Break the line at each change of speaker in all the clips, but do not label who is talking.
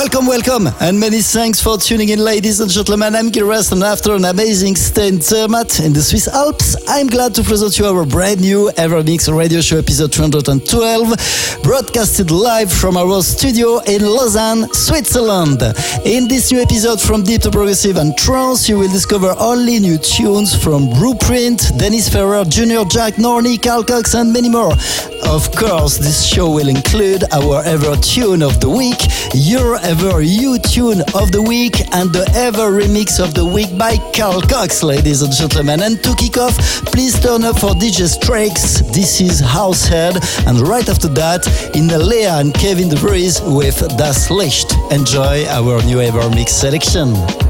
Welcome, welcome, and many thanks for tuning in, ladies and gentlemen. I'm Gil Everest, and after an amazing stay in Zermatt in the Swiss Alps, I'm glad to present you our brand new Evermix radio show episode 212, broadcasted live from our studio in Lausanne, Switzerland. In this new episode from Deep to Progressive and Trance, you will discover only new tunes from Blueprint, Dennis Ferrer, Junior Jack, Norney, Carl Cox, and many more. Of course, this show will include our ever tune of the week, your ever you tune of the week, and the ever remix of the week by Carl Cox, ladies and gentlemen. And to kick off, please turn up for DJ Strakes. This is Househead, and right after that, Innellea and Kevin De Vries with Das Licht. Enjoy our new ever mix selection.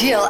By Gil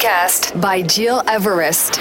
Everest. by Gil Everest.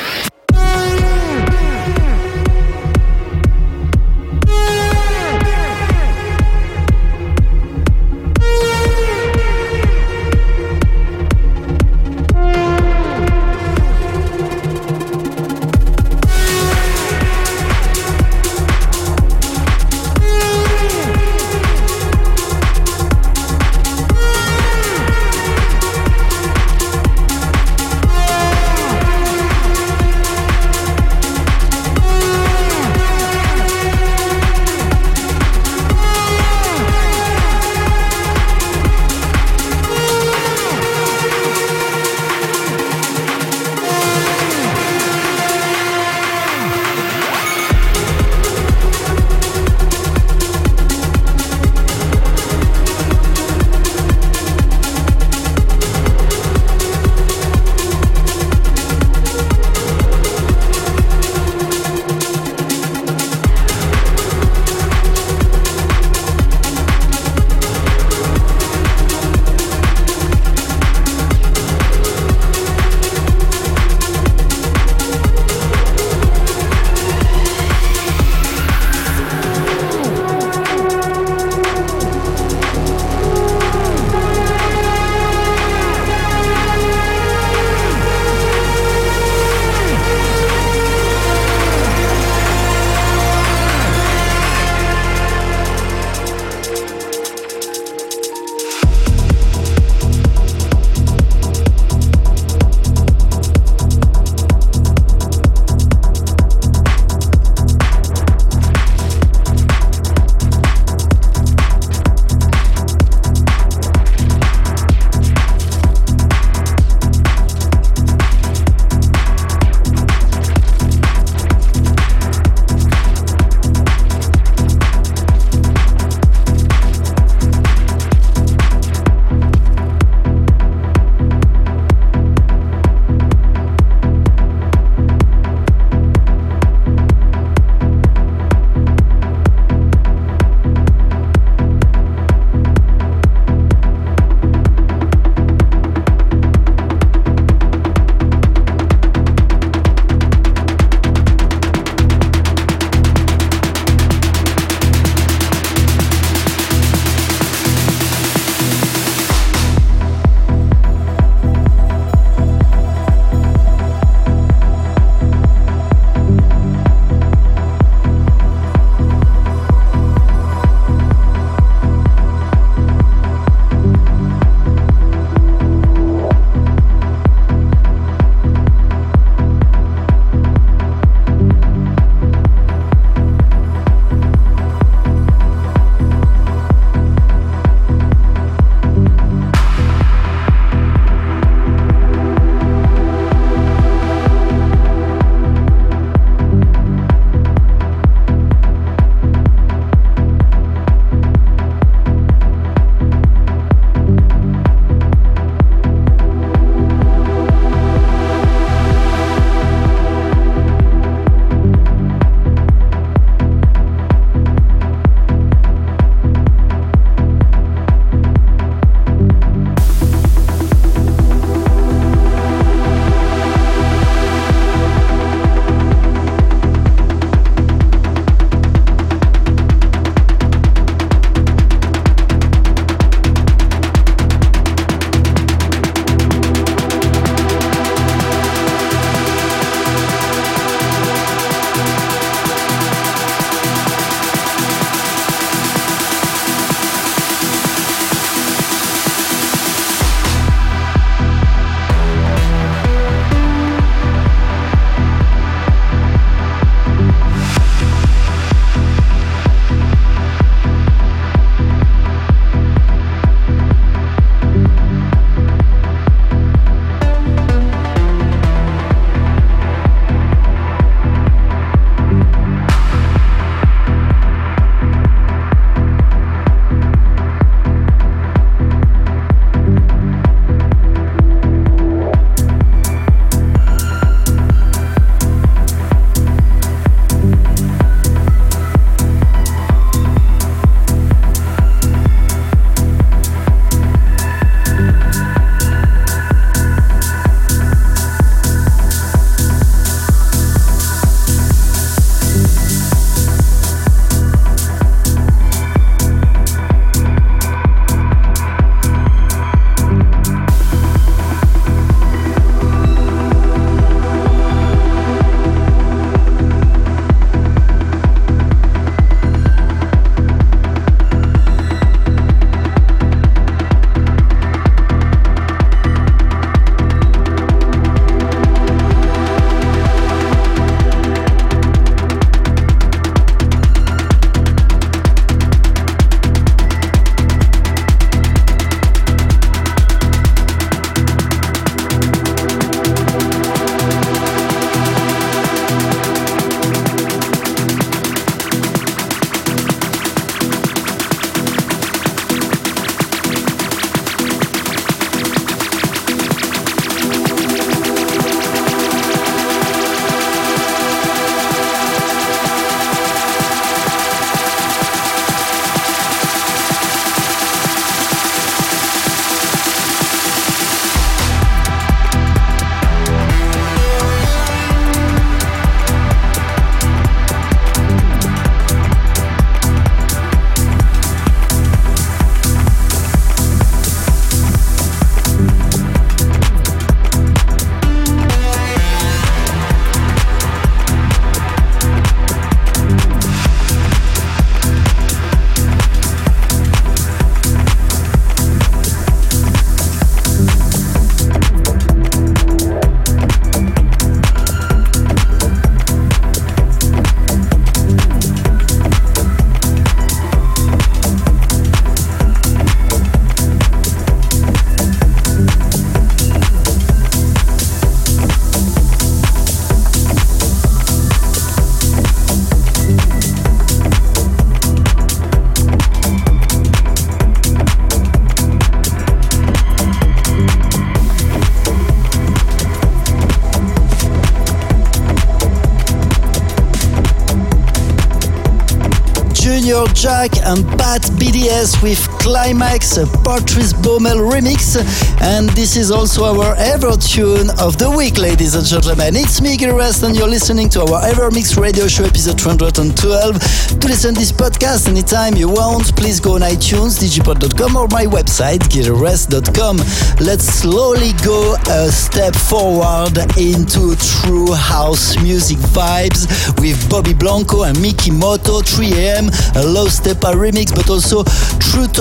Jack and Pat BDS with Climax, a Patrice Baumel remix. And this is also our ever tune of the week, ladies and gentlemen. It's me, Rest, and you're listening to our Ever Mix radio show episode 212. To listen to this podcast anytime you want, please go on iTunes, digipod.com or my website, gileverest.com. Let's slowly go a step forward into true house music vibes with Bobby Blanco and Miki Moto, 3am, a Low Steppa remix, but also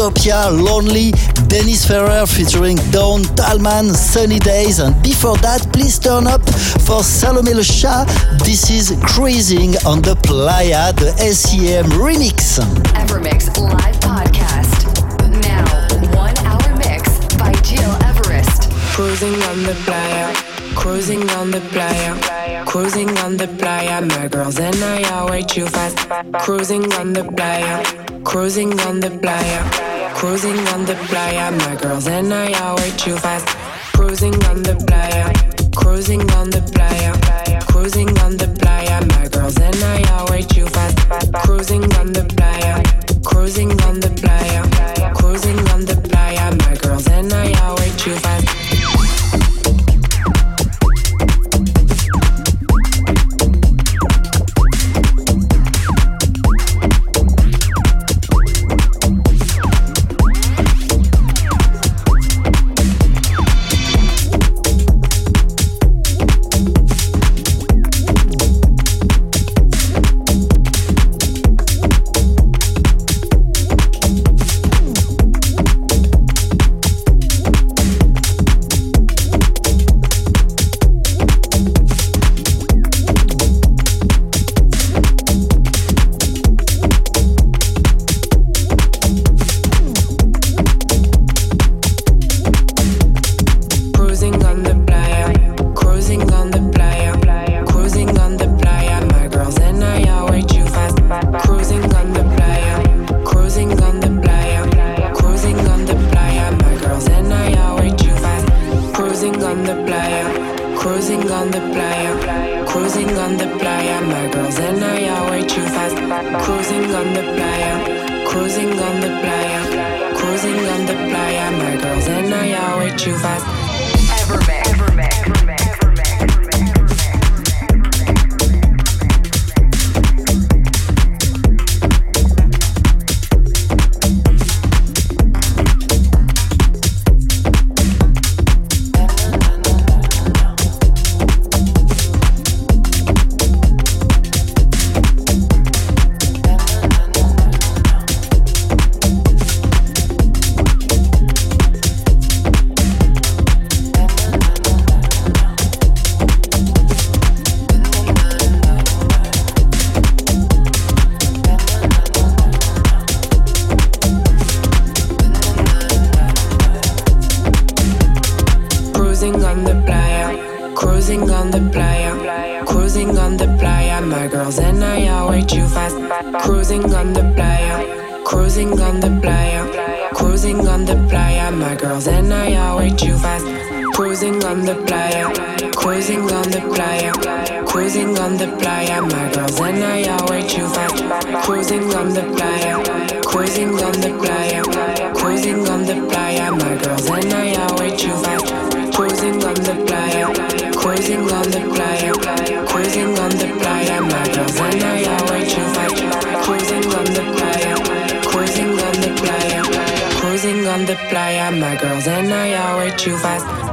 Trutopia, Lonely, Dennis Ferrer featuring Dawn Tallman, Sunny Days, and before that, please turn up for Salome Le Chat. This is Cruising on the Playa, the SEM remix.
Evermix live podcast. Now, one hour mix by Gil Everest.
Cruising on the playa, cruising on the playa, cruising on the playa. My girls and I are way too fast. Cruising on the playa, cruising on the playa, cruising on the playa. My girls and I are way too fast. Cruising on the playa, cruising on the playa, cruising on the playa. My girls and I are way too fast. Cruising on the playa, cruising on the playa. My girls and I are way too fast.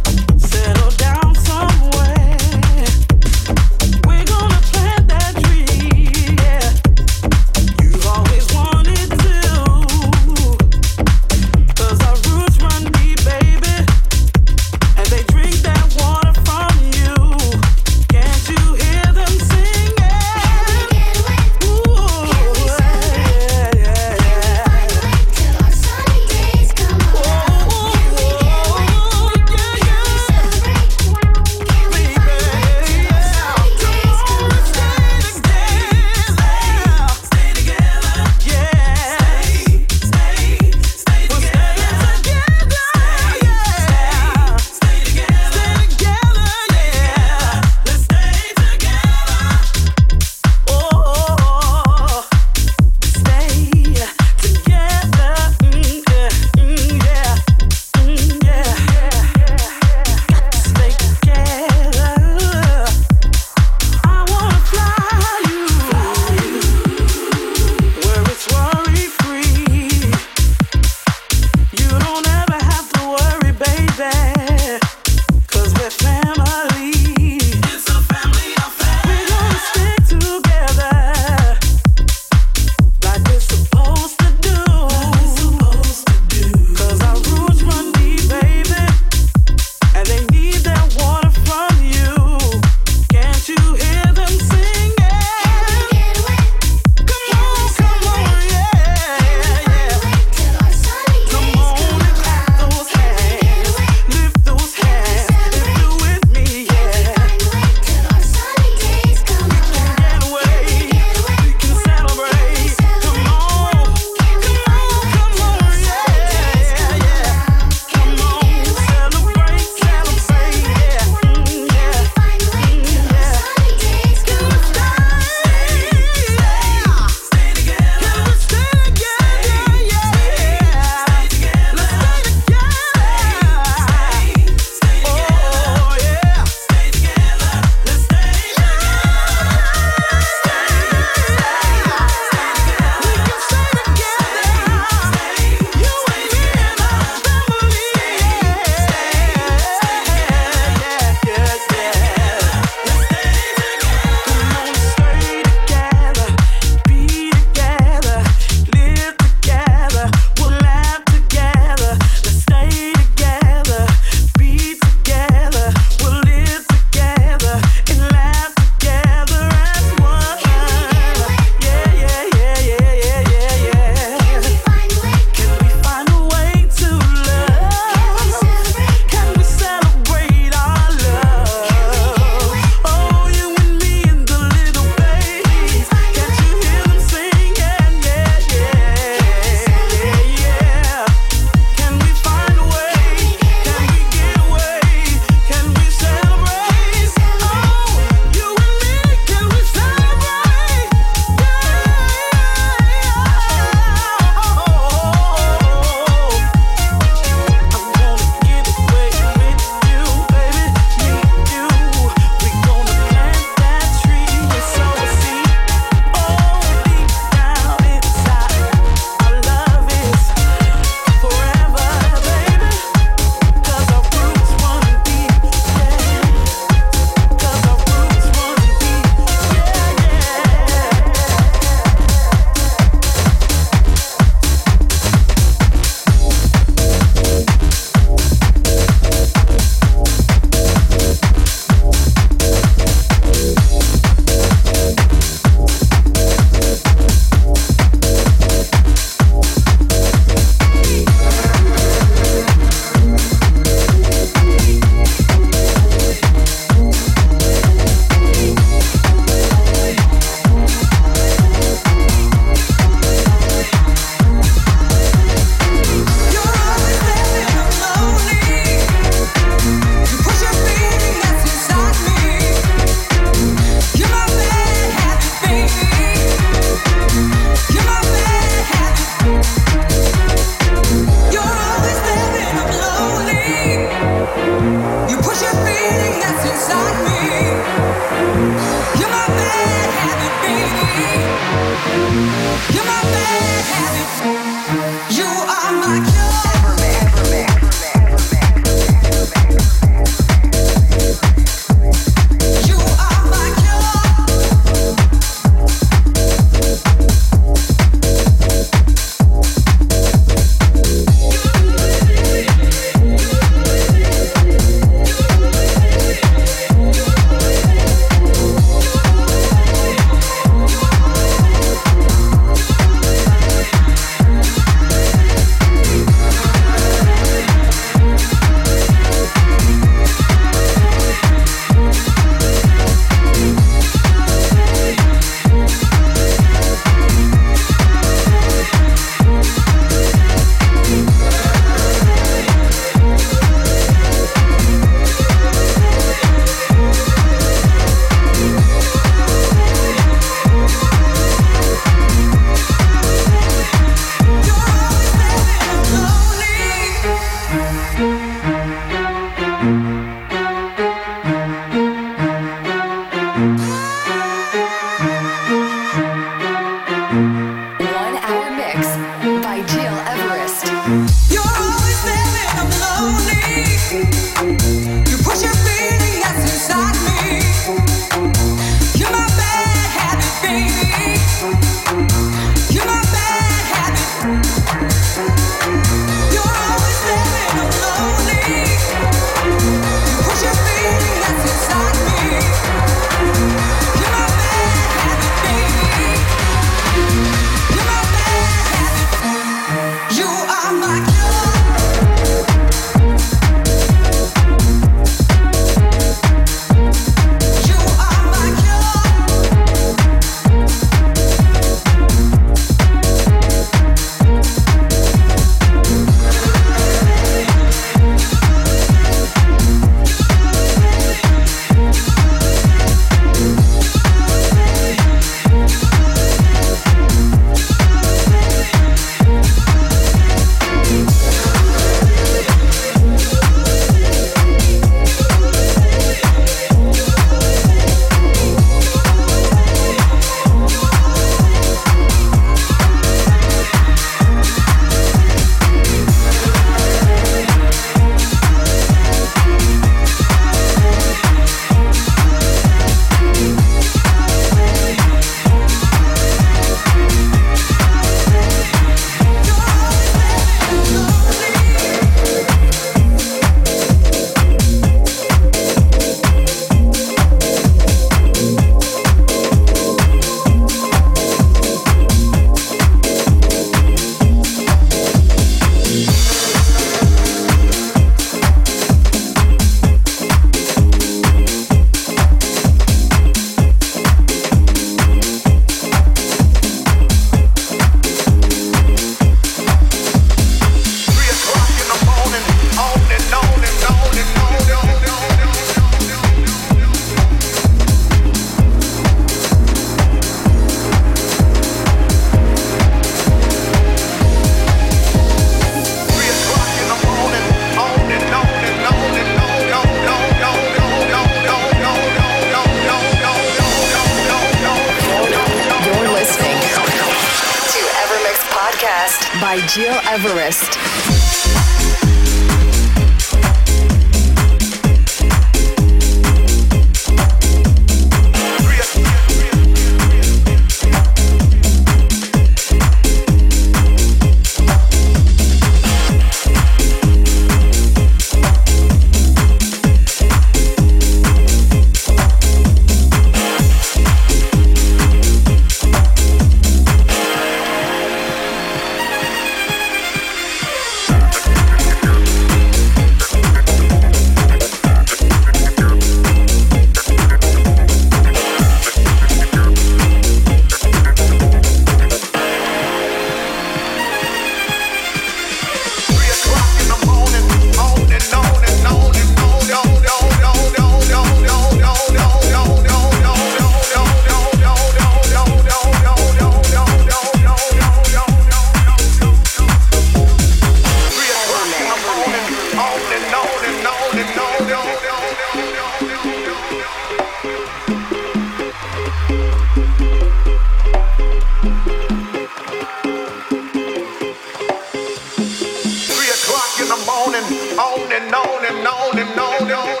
known and known and known and
known.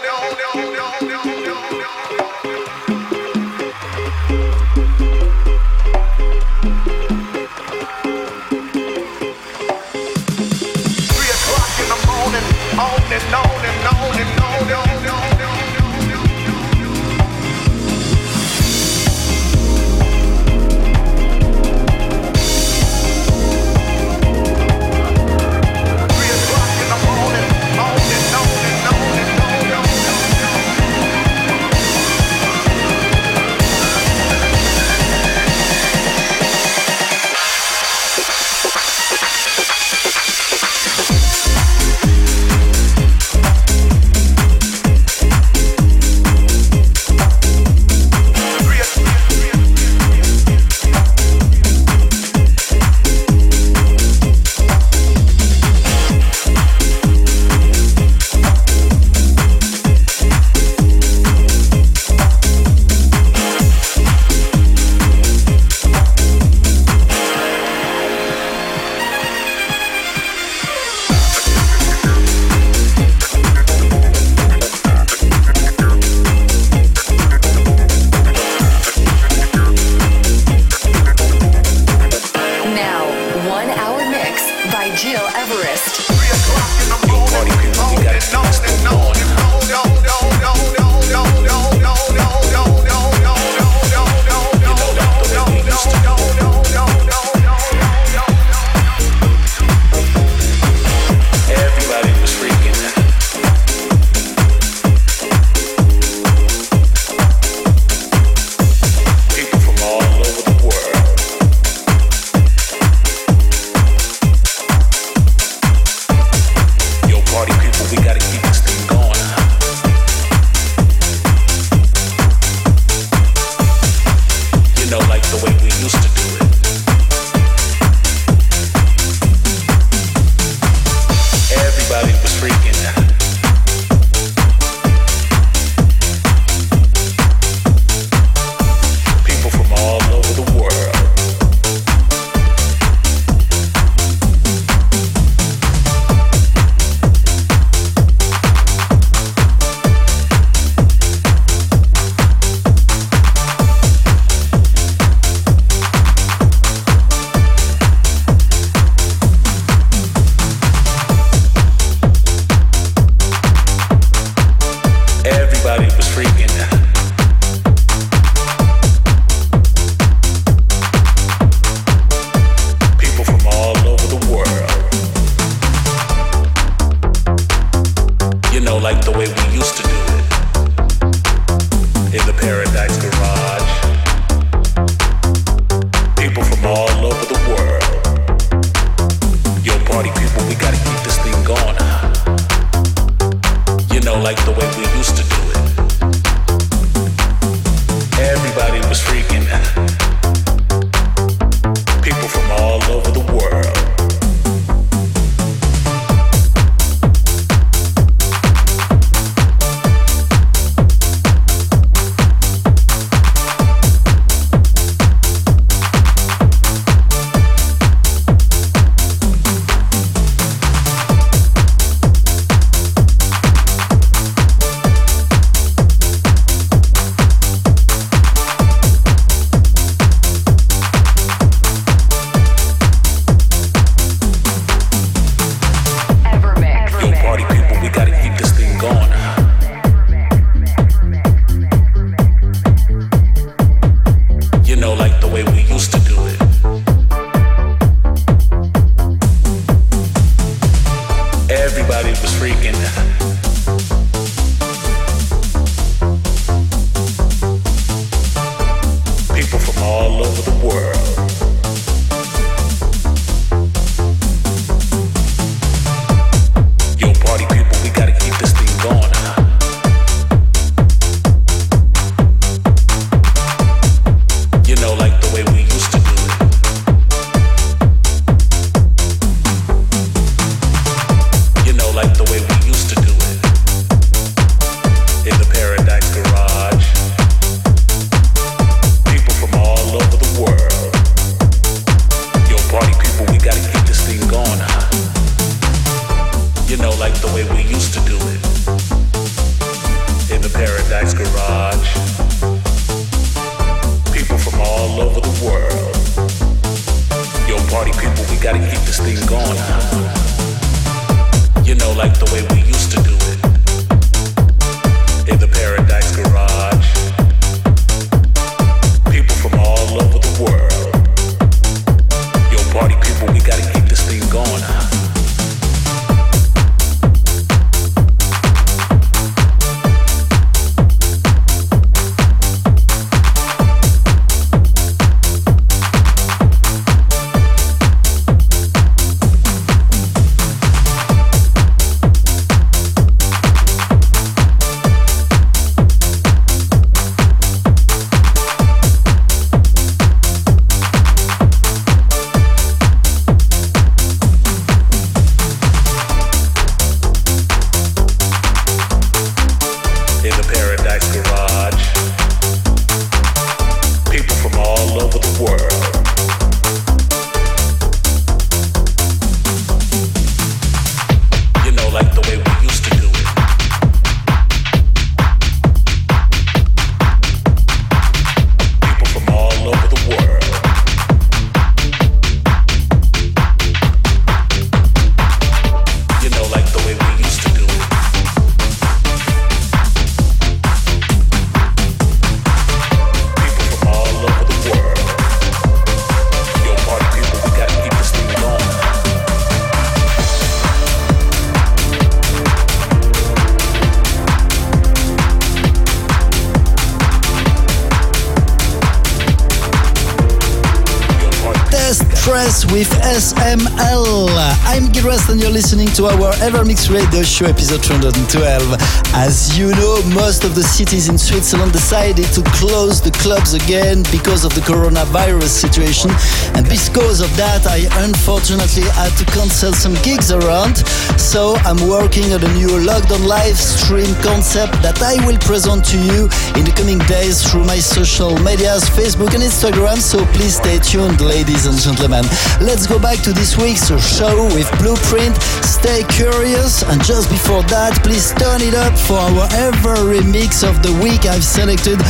Listening to our Evermix Radio Show episode 212. As you know, most of the cities in Switzerland decided to close the clubs again because of the coronavirus situation. And because of that, I unfortunately had to cancel some gigs around. So I'm working on a new lockdown live stream concept that I will present to you in the coming days through my social medias, Facebook and Instagram. So please stay tuned, ladies and gentlemen. Let's go back to this week's show with Blueprint. Stay curious. And just before that, please turn it up for our ever remix of the week. I've selected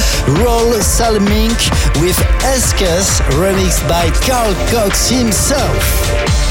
Roll Salmink with Eskes, remixed by Carl Cox himself.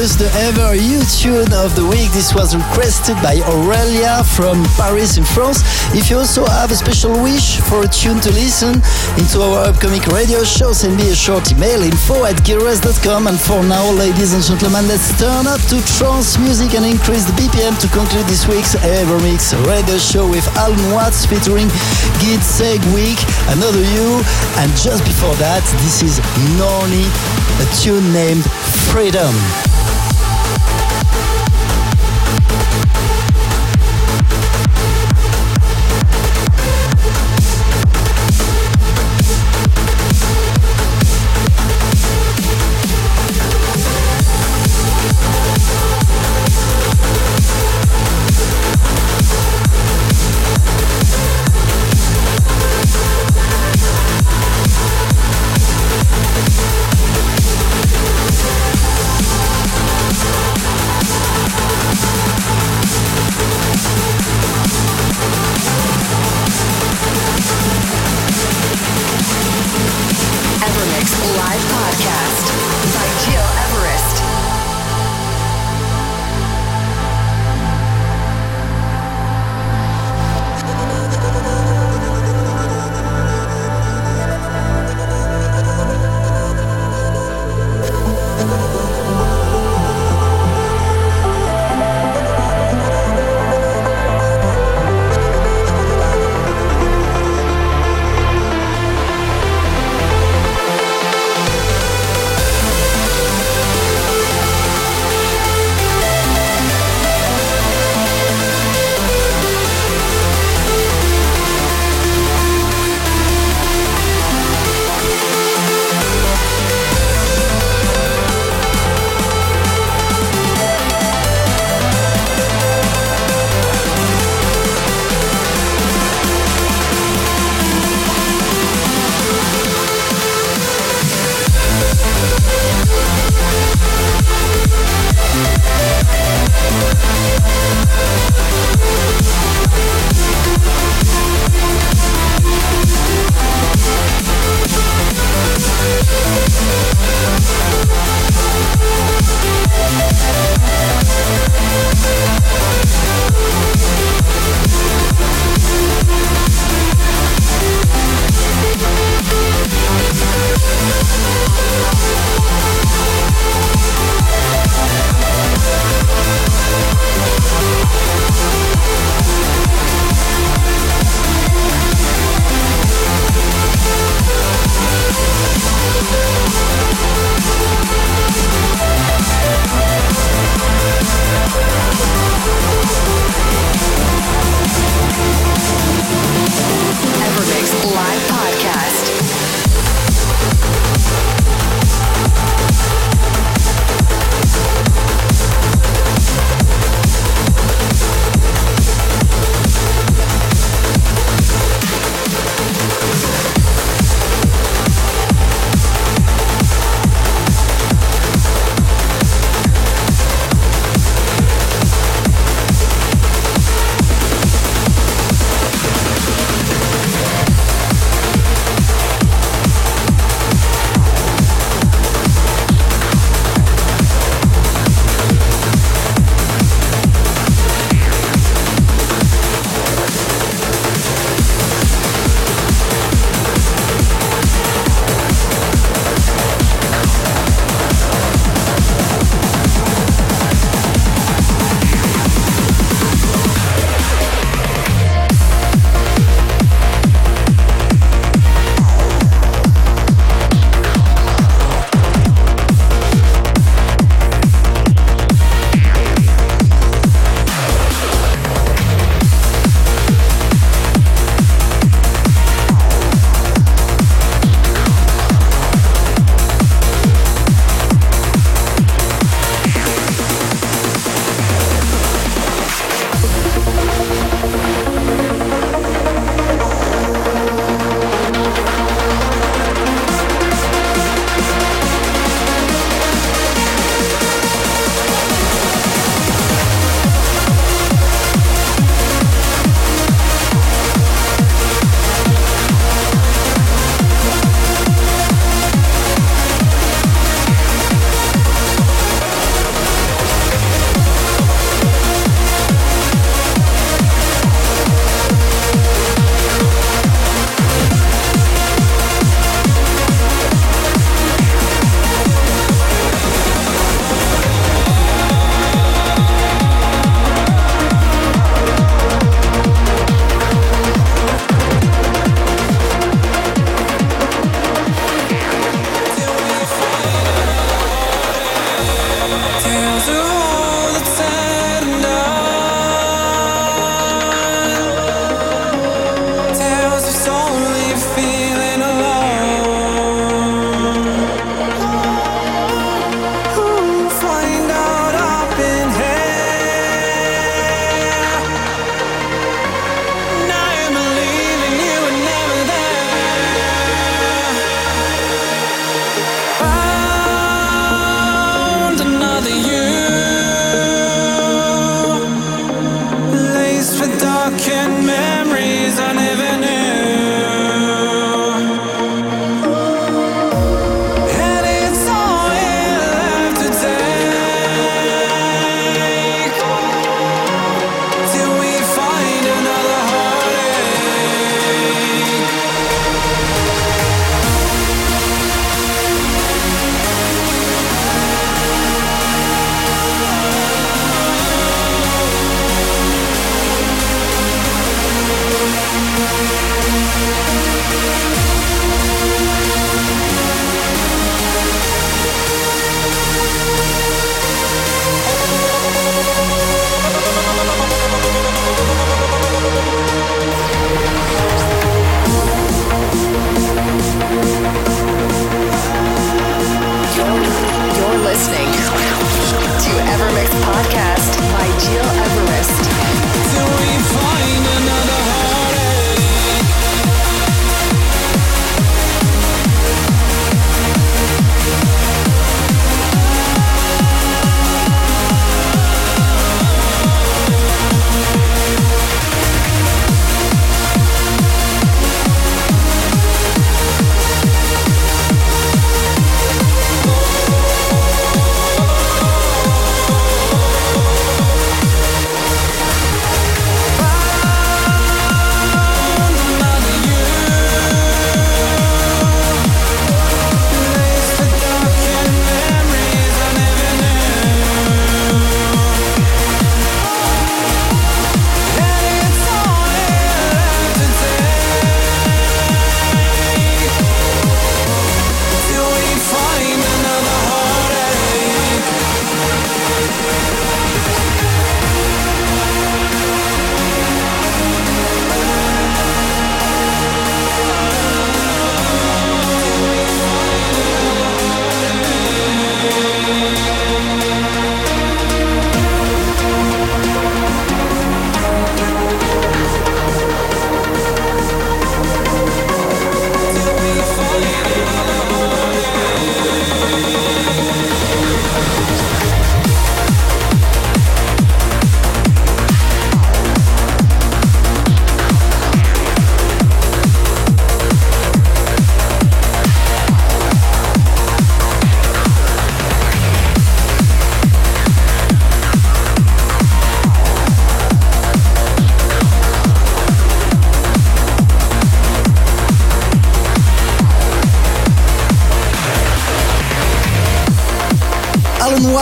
Curious, the ever you tune of the week. This was requested by Aurelia from Paris in France. If you also have a special wish for a tune to listen into our upcoming radio show, send me a short email info at gearres.com. And for now, ladies and gentlemen, let's turn up to trance music and increase the BPM to conclude this week's Evermix radio show with Alan Watts featuring Gid Seg Week, Another You. And just before that, this is Norny, a tune named Freedom.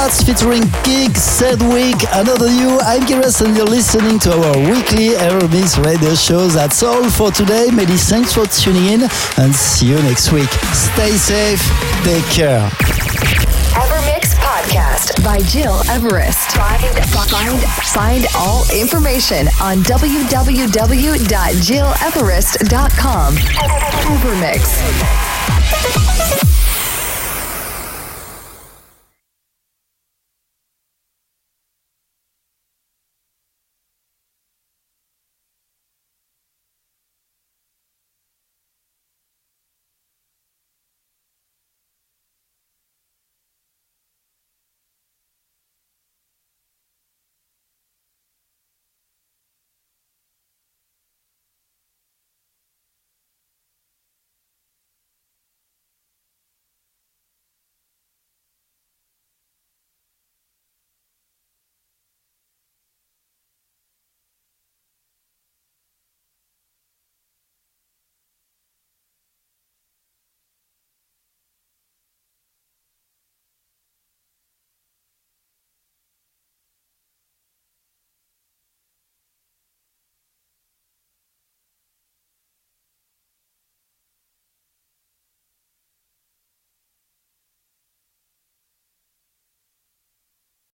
Watts featuring Gig Sedwick. Another you, I'm Giras and you're listening to our weekly Evermix radio show. That's all for today. Many thanks for tuning in and see you next week. Stay safe, take care.
Evermix Podcast by Gil Everest. Find, find, find all information on www.gileverest.com. Evermix.